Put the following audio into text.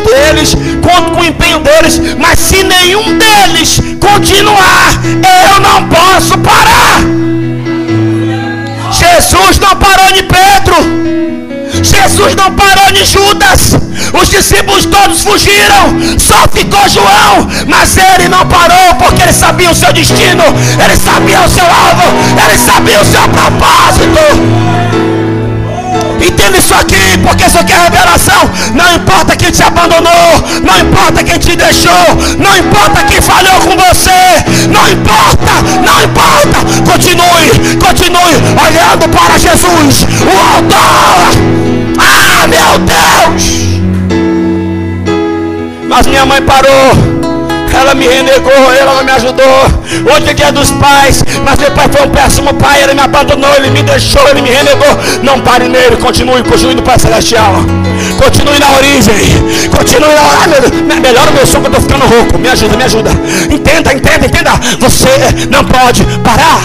deles, conto com o empenho deles, mas se nenhum deles continuar, eu não posso parar. Jesus não parou de Pedro. Jesus não parou de Judas. Os discípulos todos fugiram. Só ficou João. Mas ele não parou porque ele sabia o seu destino. Ele sabia o seu alvo. Ele sabia o seu propósito. Entenda isso aqui, porque isso aqui. Quem te abandonou, não importa quem te deixou, não importa quem falhou com você, não importa, não importa. Continue, continue olhando para Jesus, o autor. Ah, meu Deus! Mas minha mãe parou ela me renegou, ela não me ajudou. Hoje é dia dos pais, mas meu pai foi um péssimo pai, ele me abandonou, ele me deixou, ele me renegou. Não pare nele, continue, continue no Pai Celestial. Continue na origem, continue na origem. Melhora o meu som que eu estou ficando rouco. Me ajuda, me ajuda. Entenda, entenda, entenda. Você não pode parar.